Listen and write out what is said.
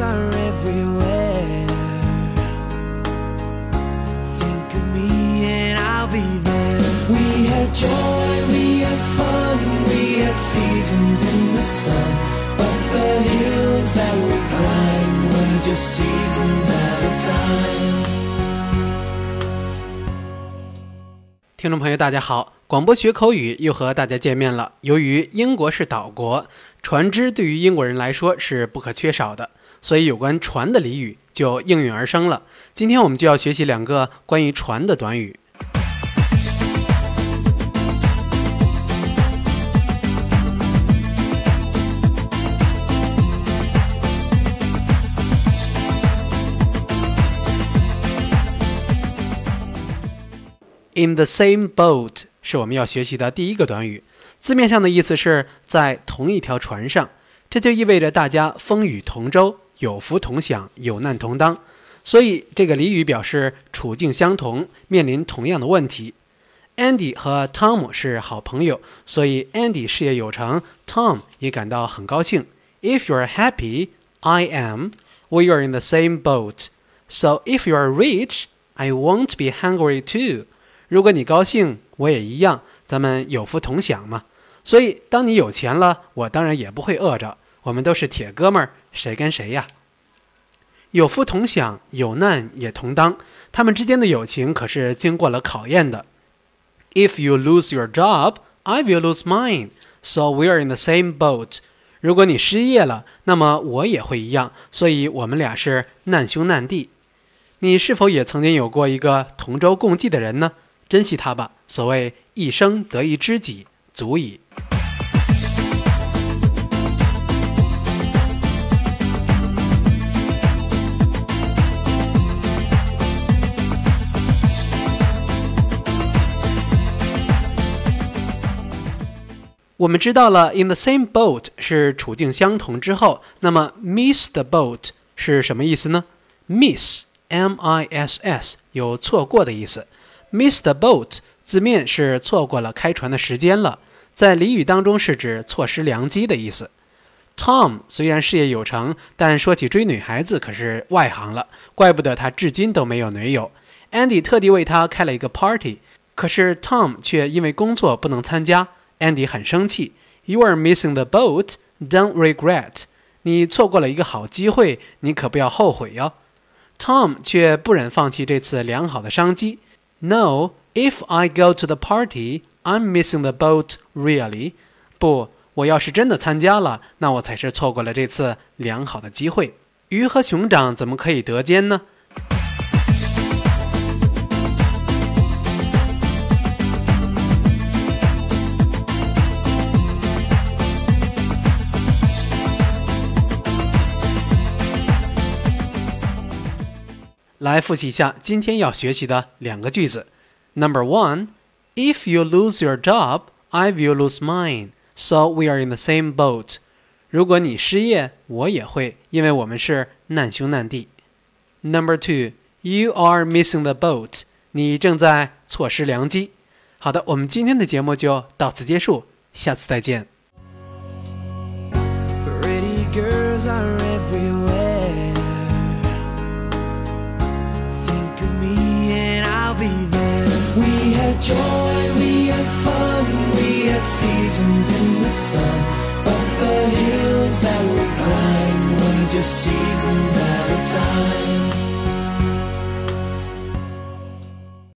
are everywhere. Think of me and I'll be there. We had joy, we had fun, we had seasons in the sun. But the hills that we climbed were just seasons at a time. 听众朋友，大家好！广播学口语又和大家见面了。由于英国是岛国，船只对于英国人来说是不可缺少的，所以有关船的俚语就应运而生了。今天我们就要学习两个关于船的短语。In the same boat 是我们要学习的第一个短语，字面上的意思是在同一条船上，这就意味着大家风雨同舟、有福同享、有难同当。所以这个俚语表示处境相同，面临同样的问题。Andy 和 Tom 是好朋友，所以 Andy 事业有成，Tom 也感到很高兴。If you're happy, I am. We are in the same boat. So if you're rich, I won't be hungry too. 如果你高兴，我也一样，咱们有福同享嘛。所以，当你有钱了，我当然也不会饿着。我们都是铁哥们儿，谁跟谁呀？有福同享，有难也同当。他们之间的友情可是经过了考验的。If you lose your job, I will lose mine. So we are in the same boat. 如果你失业了，那么我也会一样。所以我们俩是难兄难弟。你是否也曾经有过一个同舟共济的人呢？珍惜他吧，所谓一生得一知己，足矣。我们知道了，in the same boat 是处境相同之后，那么 miss the boat 是什么意思呢？miss，m-i-s-s 有错过的意思。Miss the boat 字面是错过了开船的时间了，在俚语当中是指错失良机的意思。Tom 虽然事业有成，但说起追女孩子可是外行了，怪不得他至今都没有女友。Andy 特地为他开了一个 party，可是 Tom 却因为工作不能参加，Andy 很生气。You are missing the boat, don't regret。你错过了一个好机会，你可不要后悔哟。Tom 却不忍放弃这次良好的商机。No, if I go to the party, I'm missing the boat. Really? 不，我要是真的参加了，那我才是错过了这次良好的机会。鱼和熊掌怎么可以得兼呢？来复习一下今天要学习的两个句子。Number one, if you lose your job, I will lose mine. So we are in the same boat. 如果你失业，我也会，因为我们是难兄难弟。Number two, you are missing the boat. 你正在错失良机。好的，我们今天的节目就到此结束，下次再见。Pretty girls are everywhere. be there. We had joy, we had fun, we had seasons in the sun. But the hills that we climbed were just seasons at a time.